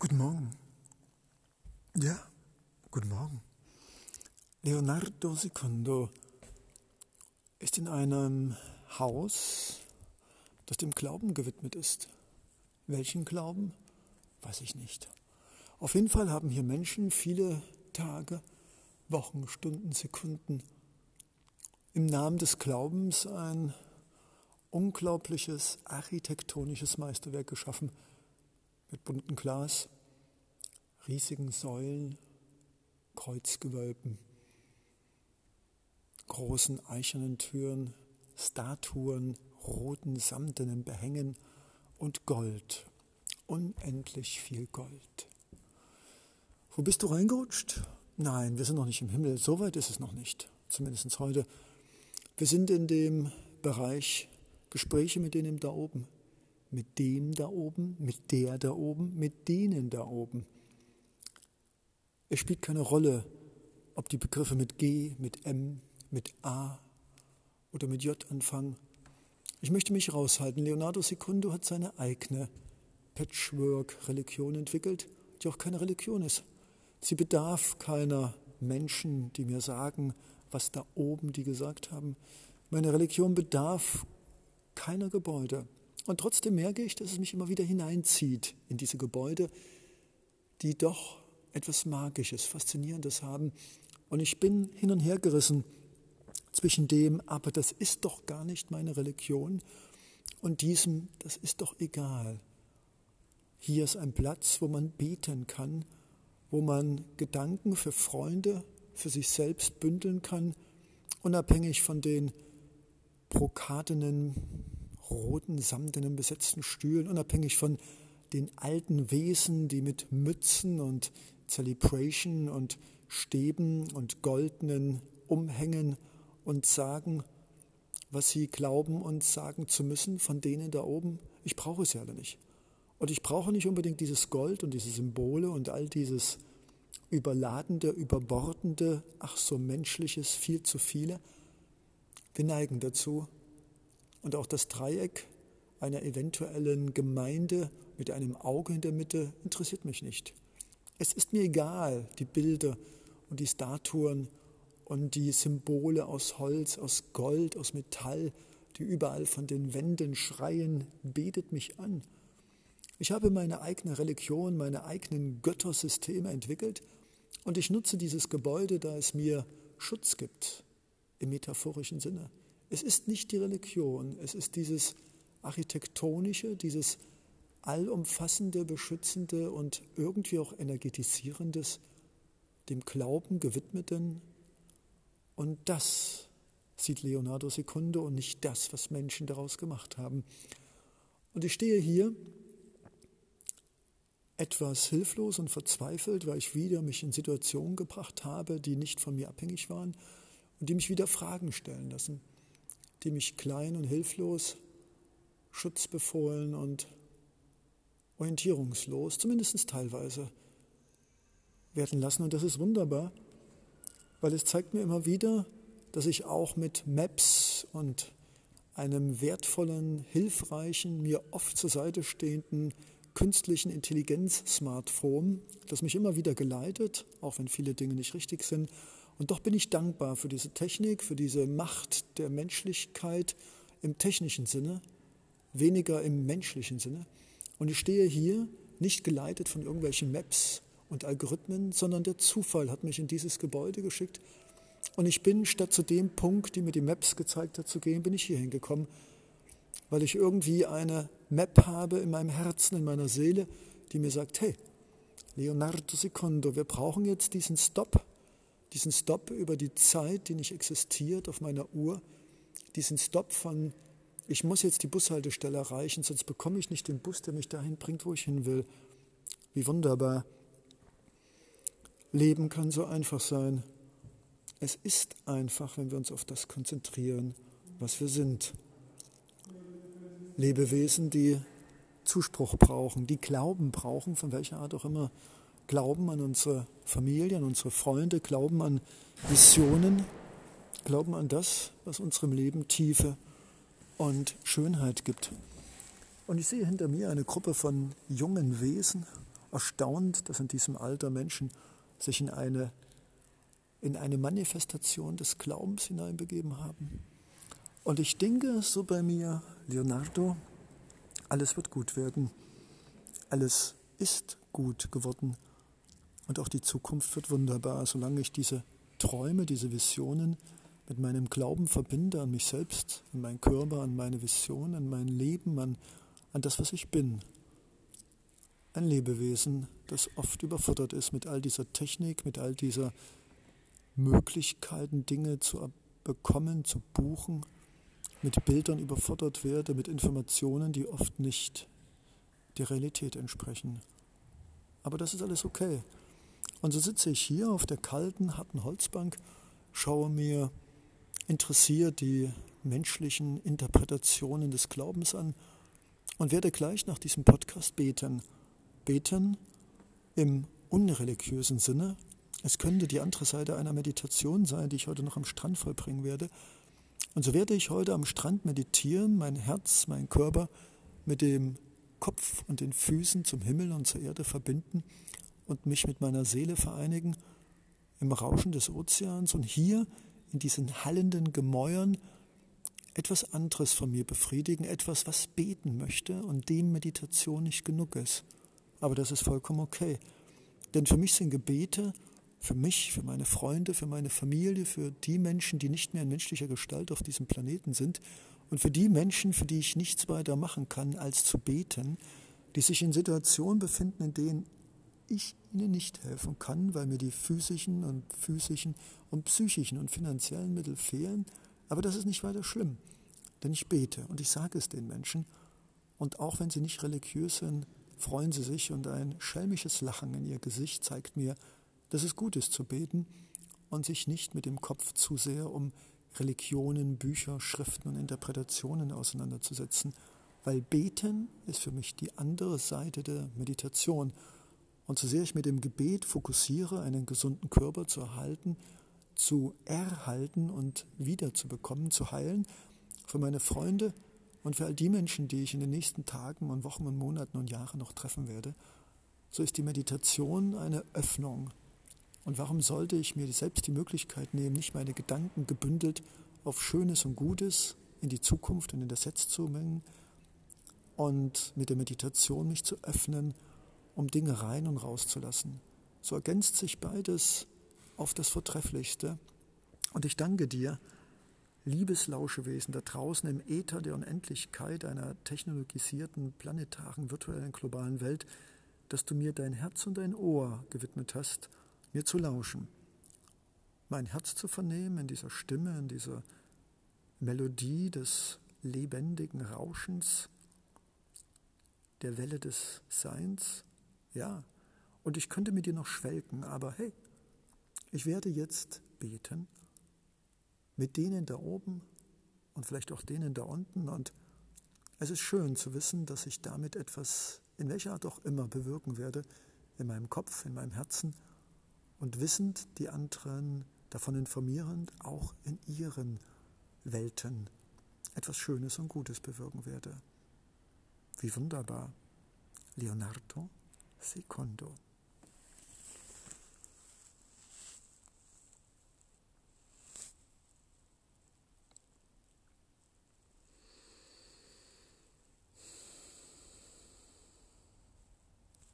Guten Morgen. Ja, guten Morgen. Leonardo Secondo ist in einem Haus, das dem Glauben gewidmet ist. Welchen Glauben? Weiß ich nicht. Auf jeden Fall haben hier Menschen viele Tage, Wochen, Stunden, Sekunden im Namen des Glaubens ein unglaubliches architektonisches Meisterwerk geschaffen mit buntem Glas, riesigen Säulen, Kreuzgewölben, großen eichernen Türen, Statuen, roten samtenen Behängen und Gold, unendlich viel Gold. Wo bist du reingerutscht? Nein, wir sind noch nicht im Himmel, so weit ist es noch nicht, zumindest heute. Wir sind in dem Bereich Gespräche mit denen da oben mit dem da oben, mit der da oben, mit denen da oben. Es spielt keine Rolle, ob die Begriffe mit G, mit M, mit A oder mit J anfangen. Ich möchte mich raushalten. Leonardo Secundo hat seine eigene Patchwork-Religion entwickelt, die auch keine Religion ist. Sie bedarf keiner Menschen, die mir sagen, was da oben die gesagt haben. Meine Religion bedarf keiner Gebäude. Und trotzdem merke ich, dass es mich immer wieder hineinzieht in diese Gebäude, die doch etwas Magisches, Faszinierendes haben. Und ich bin hin und her gerissen zwischen dem, aber das ist doch gar nicht meine Religion, und diesem, das ist doch egal. Hier ist ein Platz, wo man beten kann, wo man Gedanken für Freunde, für sich selbst bündeln kann, unabhängig von den brokatenen roten, samtenen, besetzten Stühlen, unabhängig von den alten Wesen, die mit Mützen und Celebration und Stäben und goldenen Umhängen und sagen, was sie glauben und sagen zu müssen von denen da oben. Ich brauche es ja alle nicht. Und ich brauche nicht unbedingt dieses Gold und diese Symbole und all dieses überladende, überbordende, ach so menschliches, viel zu viele. Wir neigen dazu, und auch das Dreieck einer eventuellen Gemeinde mit einem Auge in der Mitte interessiert mich nicht. Es ist mir egal, die Bilder und die Statuen und die Symbole aus Holz, aus Gold, aus Metall, die überall von den Wänden schreien, betet mich an. Ich habe meine eigene Religion, meine eigenen Göttersysteme entwickelt und ich nutze dieses Gebäude, da es mir Schutz gibt, im metaphorischen Sinne. Es ist nicht die Religion, es ist dieses architektonische, dieses allumfassende, beschützende und irgendwie auch energetisierendes, dem Glauben gewidmeten. Und das sieht Leonardo Secundo und nicht das, was Menschen daraus gemacht haben. Und ich stehe hier etwas hilflos und verzweifelt, weil ich wieder mich in Situationen gebracht habe, die nicht von mir abhängig waren und die mich wieder Fragen stellen lassen die mich klein und hilflos, schutzbefohlen und orientierungslos, zumindest teilweise, werden lassen. Und das ist wunderbar, weil es zeigt mir immer wieder, dass ich auch mit Maps und einem wertvollen, hilfreichen, mir oft zur Seite stehenden künstlichen Intelligenz-Smartphone, das mich immer wieder geleitet, auch wenn viele Dinge nicht richtig sind, und doch bin ich dankbar für diese Technik, für diese Macht der Menschlichkeit im technischen Sinne, weniger im menschlichen Sinne. Und ich stehe hier nicht geleitet von irgendwelchen Maps und Algorithmen, sondern der Zufall hat mich in dieses Gebäude geschickt. Und ich bin statt zu dem Punkt, die mir die Maps gezeigt hat, zu gehen, bin ich hier hingekommen, weil ich irgendwie eine Map habe in meinem Herzen, in meiner Seele, die mir sagt, hey, Leonardo Secondo, wir brauchen jetzt diesen Stop diesen Stopp über die Zeit, die nicht existiert auf meiner Uhr, diesen Stopp von, ich muss jetzt die Bushaltestelle erreichen, sonst bekomme ich nicht den Bus, der mich dahin bringt, wo ich hin will. Wie wunderbar. Leben kann so einfach sein. Es ist einfach, wenn wir uns auf das konzentrieren, was wir sind. Lebewesen, die Zuspruch brauchen, die Glauben brauchen, von welcher Art auch immer. Glauben an unsere Familie, an unsere Freunde, glauben an Visionen, glauben an das, was unserem Leben Tiefe und Schönheit gibt. Und ich sehe hinter mir eine Gruppe von jungen Wesen, erstaunt, dass in diesem Alter Menschen sich in eine, in eine Manifestation des Glaubens hineinbegeben haben. Und ich denke so bei mir, Leonardo, alles wird gut werden. Alles ist gut geworden. Und auch die Zukunft wird wunderbar, solange ich diese Träume, diese Visionen mit meinem Glauben verbinde an mich selbst, an meinen Körper, an meine Vision, an mein Leben, an, an das, was ich bin. Ein Lebewesen, das oft überfordert ist mit all dieser Technik, mit all dieser Möglichkeiten, Dinge zu bekommen, zu buchen, mit Bildern überfordert werde, mit Informationen, die oft nicht der Realität entsprechen. Aber das ist alles okay. Und so sitze ich hier auf der kalten, harten Holzbank, schaue mir interessiert die menschlichen Interpretationen des Glaubens an und werde gleich nach diesem Podcast beten. Beten im unreligiösen Sinne. Es könnte die andere Seite einer Meditation sein, die ich heute noch am Strand vollbringen werde. Und so werde ich heute am Strand meditieren, mein Herz, mein Körper mit dem Kopf und den Füßen zum Himmel und zur Erde verbinden und mich mit meiner Seele vereinigen im Rauschen des Ozeans und hier in diesen hallenden Gemäuern etwas anderes von mir befriedigen, etwas, was beten möchte und dem Meditation nicht genug ist. Aber das ist vollkommen okay. Denn für mich sind Gebete, für mich, für meine Freunde, für meine Familie, für die Menschen, die nicht mehr in menschlicher Gestalt auf diesem Planeten sind und für die Menschen, für die ich nichts weiter machen kann, als zu beten, die sich in Situationen befinden, in denen ich ihnen nicht helfen kann, weil mir die physischen und physischen und psychischen und finanziellen Mittel fehlen. Aber das ist nicht weiter schlimm, denn ich bete und ich sage es den Menschen. Und auch wenn sie nicht religiös sind, freuen sie sich und ein schelmisches Lachen in ihr Gesicht zeigt mir, dass es gut ist zu beten und sich nicht mit dem Kopf zu sehr um Religionen, Bücher, Schriften und Interpretationen auseinanderzusetzen, weil Beten ist für mich die andere Seite der Meditation und so sehr ich mit dem Gebet fokussiere, einen gesunden Körper zu erhalten, zu erhalten und wiederzubekommen, zu heilen, für meine Freunde und für all die Menschen, die ich in den nächsten Tagen und Wochen und Monaten und Jahren noch treffen werde, so ist die Meditation eine Öffnung. Und warum sollte ich mir selbst die Möglichkeit nehmen, nicht meine Gedanken gebündelt auf Schönes und Gutes in die Zukunft und in das Jetzt zu mengen und mit der Meditation mich zu öffnen, um Dinge rein und rauszulassen. So ergänzt sich beides auf das Vortrefflichste. Und ich danke dir, liebes Lauschewesen da draußen im Äther der Unendlichkeit einer technologisierten, planetaren, virtuellen, globalen Welt, dass du mir dein Herz und dein Ohr gewidmet hast, mir zu lauschen. Mein Herz zu vernehmen in dieser Stimme, in dieser Melodie des lebendigen Rauschens, der Welle des Seins ja, und ich könnte mit dir noch schwelgen, aber hey, ich werde jetzt beten mit denen da oben und vielleicht auch denen da unten. Und es ist schön zu wissen, dass ich damit etwas, in welcher Art auch immer, bewirken werde, in meinem Kopf, in meinem Herzen und wissend die anderen davon informierend, auch in ihren Welten etwas Schönes und Gutes bewirken werde. Wie wunderbar. Leonardo secondo